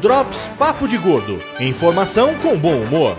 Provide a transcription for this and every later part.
Drops Papo de Gordo. Informação com bom humor.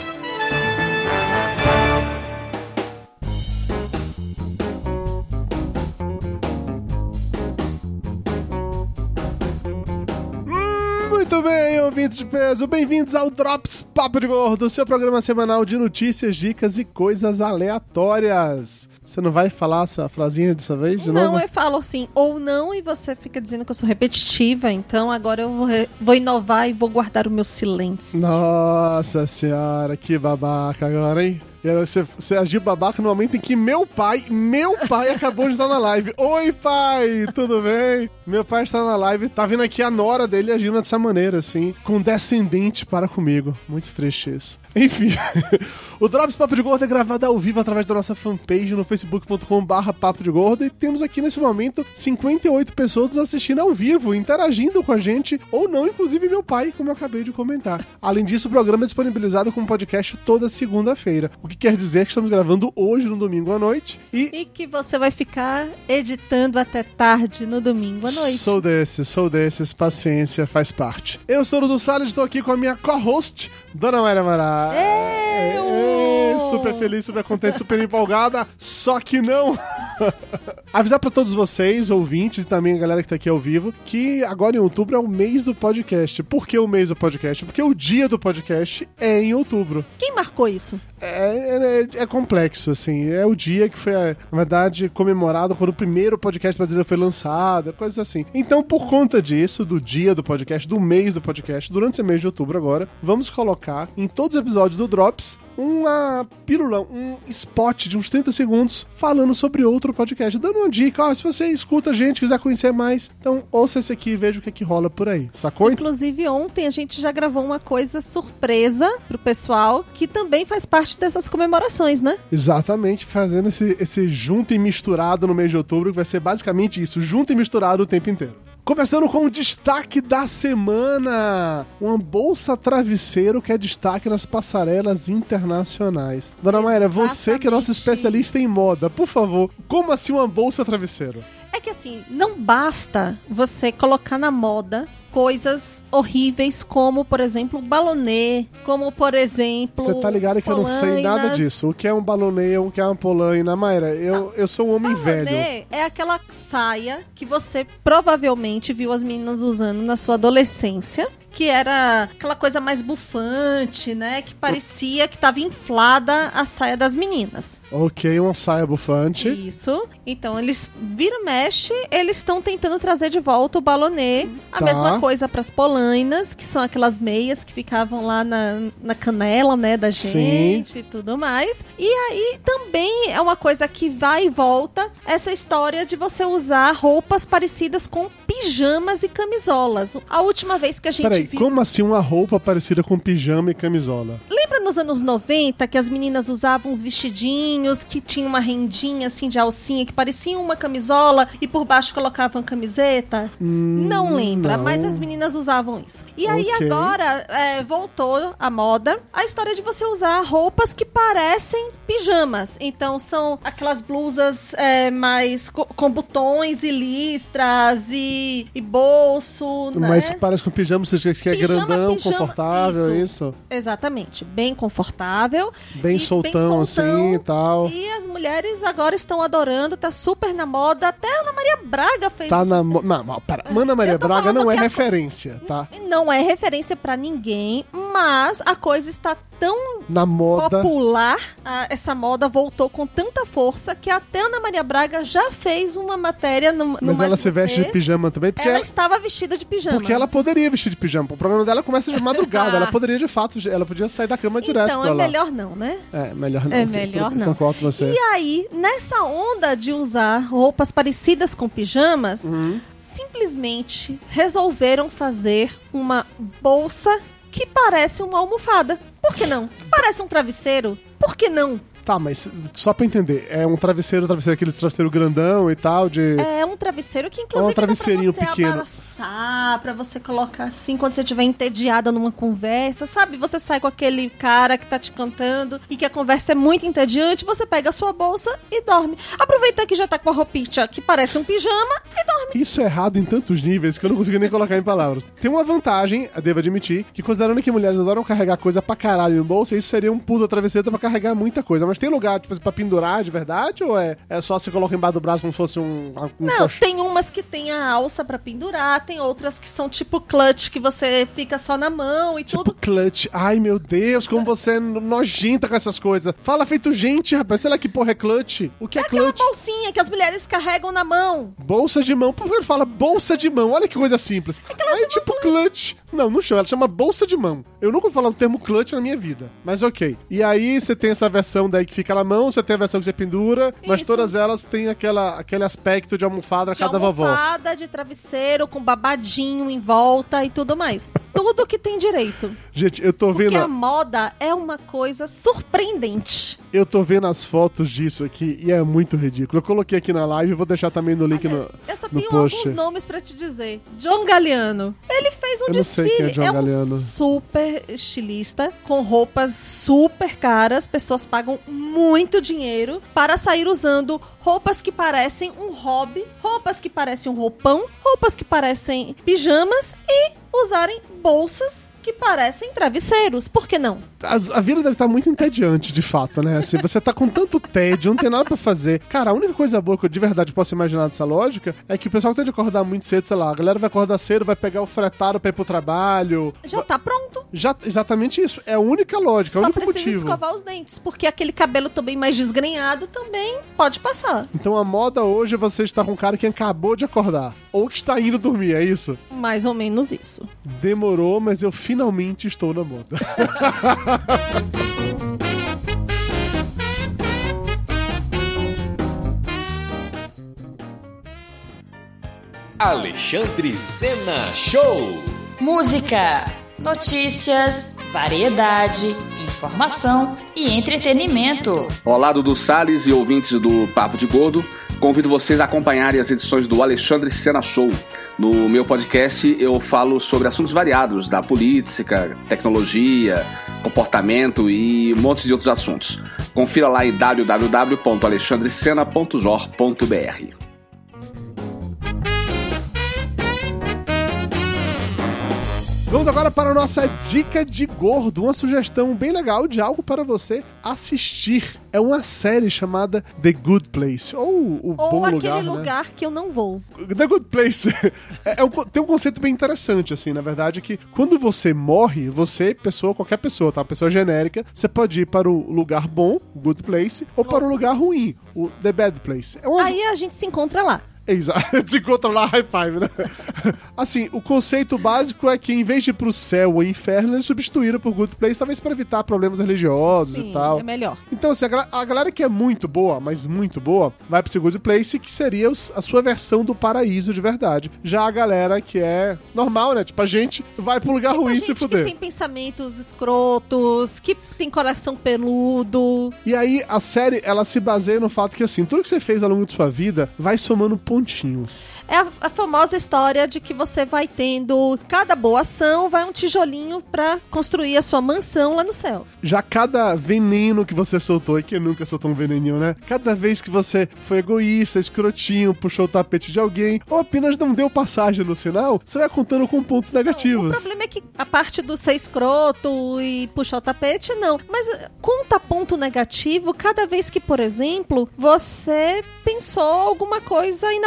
Peso, bem-vindos ao Drops Papo de Gordo, seu programa semanal de notícias, dicas e coisas aleatórias. Você não vai falar essa frasinha dessa vez de não, novo? eu falo assim, ou não, e você fica dizendo que eu sou repetitiva, então agora eu vou, vou inovar e vou guardar o meu silêncio. Nossa senhora, que babaca agora, hein? E aí Você, você agiu babaca no momento em que meu pai, meu pai acabou de estar na live. Oi, pai, tudo bem? Meu pai está na live, tá vendo aqui a nora dele agindo dessa maneira, assim, condescendente para comigo. Muito triste isso. Enfim, o Drops Papo de Gordo é gravado ao vivo através da nossa fanpage no facebook.com barra Papo de Gordo e temos aqui nesse momento 58 pessoas nos assistindo ao vivo, interagindo com a gente, ou não, inclusive meu pai, como eu acabei de comentar. Além disso, o programa é disponibilizado como podcast toda segunda-feira, o que quer dizer que estamos gravando hoje no domingo à noite e E que você vai ficar editando até tarde no domingo à noite. Sou desses, sou desses, paciência, faz parte. Eu sou o do Salles, estou aqui com a minha co-host, Dona Mayra Mará. Eu! Ê, Super feliz, super contente, super empolgada, só que não. Avisar pra todos vocês, ouvintes e também a galera que tá aqui ao vivo, que agora em outubro é o mês do podcast. Por que o mês do podcast? Porque o dia do podcast é em outubro. Quem marcou isso? É, é- é complexo, assim. É o dia que foi, na verdade, comemorado quando o primeiro podcast brasileiro foi lançado, coisas assim. Então, por conta disso, do dia do podcast, do mês do podcast, durante esse mês de outubro agora, vamos colocar em todos os episódios do Drops uma pílula, um spot de uns 30 segundos falando sobre outro podcast, dando uma dica. Ó, se você escuta a gente, quiser conhecer mais, então ouça esse aqui e veja o que, é que rola por aí. Sacou? Inclusive, ontem a gente já gravou uma coisa surpresa pro pessoal, que também faz parte dessas comemorações, né? Exatamente, fazendo esse, esse junto e misturado no mês de outubro, que vai ser basicamente isso, junto e misturado o tempo inteiro. Começando com o destaque da semana: uma bolsa travesseiro que é destaque nas passarelas internacionais. Dona Mayra, você que é nossa especialista em moda, por favor, como assim uma bolsa travesseiro? É que assim, não basta você colocar na moda coisas horríveis como, por exemplo, balonê, como, por exemplo. Você tá ligado que eu não sei nada polainas. disso. O que é um balonê, o que é uma polaina, Mayra? Eu, eu sou um homem velho. Balonê é aquela saia que você provavelmente viu as meninas usando na sua adolescência. Que era aquela coisa mais bufante, né? Que parecia que tava inflada a saia das meninas. Ok, uma saia bufante. Isso. Então, eles vira mexe, eles estão tentando trazer de volta o balonê. A Tá. mesma coisa para as polainas, que são aquelas meias que ficavam lá na, na canela, né, da gente e tudo mais. E aí também é uma coisa que vai e volta essa história de você usar roupas parecidas com pijamas e camisolas. A última vez que a gente Peraí, viu como assim uma roupa parecida com pijama e camisola? Lembra nos anos 90 que as meninas usavam uns vestidinhos que tinha uma rendinha assim de alcinha que parecia uma camisola e por baixo colocavam camiseta? não lembra, Hum, não. mas as meninas usavam isso. E aí Ok. agora é, voltou a moda a história de você usar roupas que parecem pijamas. Então são aquelas blusas é, mais co- com botões e listras e, e bolso, né? Mas parece com pijama, você diz que é Pijama, grandão, pijama, confortável, isso. isso. Exatamente, bem confortável. Bem E soltão, assim e tal. E as mulheres agora estão adorando, tá super na moda. Até a Ana Maria Braga fez. Tá na. mo- Não, pera. Mana Maria Eu tô Braga não é que a referência, tá? Não é referência pra ninguém, mas a coisa está tão Na moda. popular, a- essa moda voltou com tanta força que até Ana Maria Braga já fez uma matéria no, no Mas ela se veste de pijama também, porque Ela ela, estava vestida de pijama. porque ela poderia vestir de pijama. O programa dela começa de madrugada. ela poderia, de fato, ela podia sair da cama direto Então é melhor não, né? É, melhor não. É melhor não. Concordo com você. E aí, nessa onda de usar roupas parecidas com pijamas, Uhum. simplesmente resolveram fazer uma bolsa que parece uma almofada. Por que não? Parece um travesseiro. Por que não? Tá, mas só pra entender, é um travesseiro, travesseiro, aquele travesseiro grandão e tal, de... É um travesseiro que, inclusive, É um travesseirinho dá pra você pequeno. abraçar, pra você colocar assim, quando você estiver entediada numa conversa, sabe? Você sai com aquele cara que tá te cantando e que a conversa é muito entediante, você pega a sua bolsa e dorme. Aproveita que já tá com a roupinha que parece um pijama e dorme. Isso é errado em tantos níveis que eu não consigo nem colocar em palavras. Tem uma vantagem, devo admitir, que considerando que mulheres adoram carregar coisa pra caralho no bolso, isso seria um puta travesseiro pra carregar muita coisa. Mas tem lugar, tipo, pra pendurar de verdade? Ou é, é só você coloca embaixo do braço como se fosse um, um Não, colchão? tem umas que tem a alça pra pendurar, tem outras que são tipo clutch, que você fica só na mão e Tipo tudo. clutch. Ai, meu Deus, como você é nojenta com essas coisas. Fala feito gente, rapaz. Sei lá que porra é clutch. O que é, Aquela clutch? bolsinha que as mulheres carregam na mão. Bolsa de mão. Ele fala bolsa de mão? Olha que coisa simples. Aí, tipo, clutch. Não, não chama. Ela chama bolsa de mão. Eu nunca vou falar o termo clutch na minha vida. Mas ok. E aí você tem essa versão daí que fica na mão, você tem a versão que você pendura, mas Isso. todas elas têm aquela, aquele aspecto de almofada a cada vovó. almofada, de travesseiro, com babadinho em volta e tudo mais. Tudo que tem direito. Gente, eu tô vendo. Porque a moda é uma coisa surpreendente. Eu tô vendo as fotos disso aqui e é muito ridículo. Eu coloquei aqui na live e vou deixar também no link no, Eu só no tenho post. alguns nomes pra te dizer. John Galliano. Ele fez um Eu sei quem é John um Galliano. super estilista, com roupas super caras. Pessoas pagam muito dinheiro para sair usando roupas que parecem um hobby, roupas que parecem um roupão, roupas que parecem pijamas e usarem bolsas que parecem travesseiros. Por que não? A vida deve estar muito entediante, de fato, né? Assim, você tá com tanto tédio, não tem nada pra fazer. Cara, a única coisa boa que eu de verdade posso imaginar dessa lógica é que o pessoal que tem de acordar muito cedo, sei lá, a galera vai acordar cedo, vai pegar o fretado pra ir pro trabalho. Já tá pronto. Já, exatamente isso. É a única lógica, é o Só único precisa motivo. escovar os dentes, porque aquele cabelo também mais desgrenhado também pode passar. Então a moda hoje é você estar com um cara que acabou de acordar. Ou que está indo dormir, é isso? Mais ou menos isso. Demorou, mas eu finalmente estou na moda. Alexandre Sena Show. Música, notícias, variedade, informação e entretenimento. Olá, Dudu Salles e ouvintes do Papo de Gordo. Convido vocês a acompanharem as edições do Alexandre Sena Show. No meu podcast eu falo sobre assuntos variados da política, tecnologia, comportamento e um monte de outros assuntos. Confira lá em www.alexandrecena.jor.br. Vamos agora para a nossa dica de gordo, uma sugestão bem legal de algo para você assistir. É uma série chamada The Good Place, ou o Ou bom aquele lugar, lugar, né? que eu não vou. The Good Place é, é um tem um conceito bem interessante, assim, na verdade, que quando você morre, você, pessoa, qualquer pessoa, tá? Pessoa genérica, você pode ir para o lugar bom, Good Place, ou para o lugar ruim, o The Bad Place. É uma, Aí a gente se encontra lá. Exato, se encontra lá, high five, né? Assim, o conceito básico é que em vez de ir pro céu ou inferno, eles substituíram por Good Place, talvez para evitar problemas religiosos Sim, e tal. é melhor. Então, assim, a, a galera que é muito boa, mas muito boa, vai pro Good Place, que seria os- a sua versão do paraíso de verdade. Já a galera que é normal, né? Tipo, a gente vai pro lugar ruim a se gente que fuder. tem pensamentos escrotos, que tem coração peludo. E aí, a série, ela se baseia no fato que, assim, tudo que você fez ao longo de sua vida vai somando pontinhos. É a, a famosa história de que você vai tendo cada boa ação, vai um tijolinho pra construir a sua mansão lá no céu. Já cada veneno que você soltou, e quem nunca soltou um veneninho, né? Cada vez que você foi egoísta, escrotinho, puxou o tapete de alguém, ou apenas não deu passagem no sinal, você vai contando com pontos O negativos. problema é que a parte do ser escroto e puxar o tapete, não. Mas eh, conta ponto negativo cada vez que, por exemplo, você pensou alguma coisa inapropriada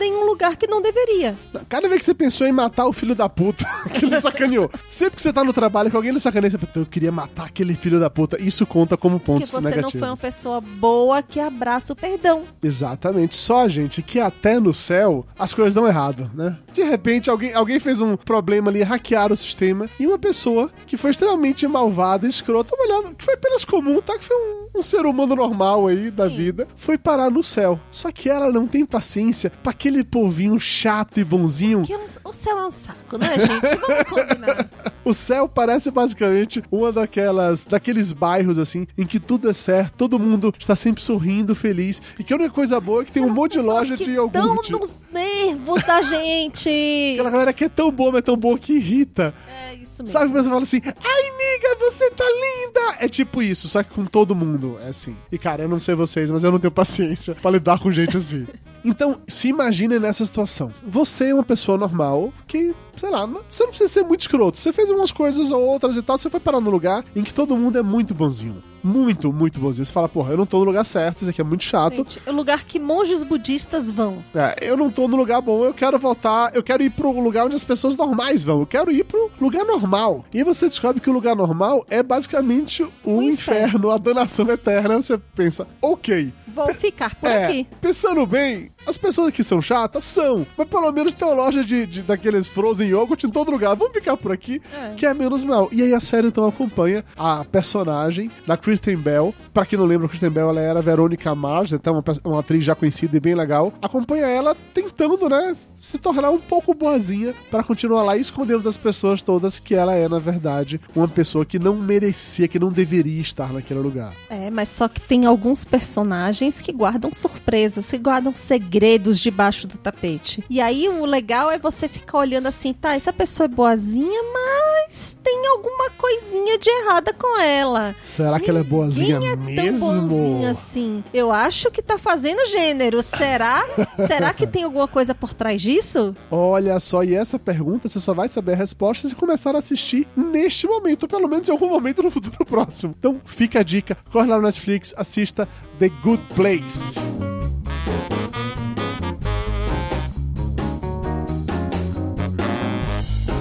em um lugar que não deveria. Cada vez que você pensou em matar o filho da puta que ele sacaneou, sempre que você tá no trabalho que alguém lhe sacaneia, você pensa, eu queria matar aquele filho da puta. Isso conta como Que pontos você não negativos. foi uma pessoa boa que abraça o perdão. Exatamente. Só, gente, que até no céu as coisas dão errado, né? De repente, alguém, alguém fez um problema ali, hackear o sistema, e uma pessoa que foi extremamente malvada, escrota, olhando, que foi apenas comum, tá? Que foi um, um ser humano normal aí da Sim. vida, foi parar no céu. Só que ela não tem paciência pra aquele povinho chato e bonzinho. É um- o céu é um saco, né, gente? Vamos combinar. O céu parece basicamente uma daquelas, daqueles bairros assim, em que tudo é certo, todo mundo está sempre sorrindo, feliz, e que a única coisa boa é que tem um monte de loja de iogurte. Estão nos nervos da gente. Aquela galera que é tão boa, mas é tão boa que irrita. É isso mesmo. Sabe quando você fala assim, ai, amiga, você tá linda? É tipo isso, só que com todo mundo. É assim. E cara, eu não sei vocês, mas eu não tenho paciência pra lidar com gente assim. Então, se imagine nessa situação. Você é uma pessoa normal que, sei lá, não- você não precisa ser muito escroto. Você fez umas coisas ou outras e tal, você foi parar num lugar em que todo mundo é muito bonzinho. Muito, muito bonzinho. Você fala, porra, eu não tô no lugar certo, isso aqui é muito chato. Gente, é o lugar que monges budistas vão. É, eu não tô no lugar bom, eu quero voltar, eu quero ir pro lugar onde as pessoas normais vão, eu quero ir pro lugar normal. E aí você descobre que o lugar normal é basicamente o O inferno, inferno. a danação eterna. Você pensa, ok. Vou ficar por É, aqui. pensando bem, as pessoas aqui são chatas? São. Mas pelo menos tem uma loja de, de- daqueles frozen yogurt em todo lugar. Vamos ficar por aqui, É. que é menos mal. E aí a série então acompanha a personagem da Kristen Bell. Pra quem não lembra, a Kristen Bell ela era Verônica Mars, então uma, uma atriz já conhecida e bem legal. Acompanha ela tentando, né, se tornar um pouco boazinha pra continuar lá escondendo das pessoas todas que ela é, na verdade, uma pessoa que não merecia, que não deveria estar naquele lugar. É, mas só que tem alguns personagens que guardam surpresas, que guardam segredos debaixo do tapete. E aí o legal é você ficar olhando assim, tá, essa pessoa é boazinha, mas tem alguma coisinha de errada com ela. Será que ela é boazinha é mesmo? tão bonzinho assim? Eu acho que tá fazendo gênero. Será? Será que tem alguma coisa por trás disso? Olha só, e essa pergunta você só vai saber a resposta se começar a assistir neste momento, ou pelo menos em algum momento no futuro próximo. Então fica a dica, corre lá no Netflix, assista The Good Place.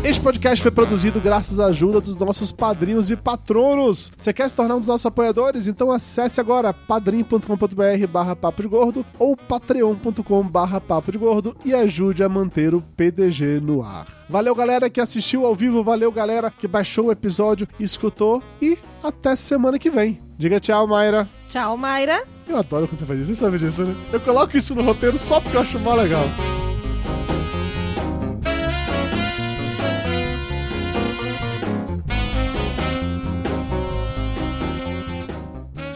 Este podcast foi produzido graças à ajuda dos nossos padrinhos e patronos. Você quer se tornar um dos nossos apoiadores? Então acesse agora padrim.com.br barra papo de gordo ou patreon.com barra papo de gordo e ajude a manter o PDG no ar. Valeu galera que assistiu ao vivo, valeu galera que baixou o episódio, escutou e até semana que vem. Diga tchau, Mayra. Tchau, Mayra. Eu adoro quando você faz isso, você sabe disso, né? Eu coloco isso no roteiro só porque eu acho mó legal.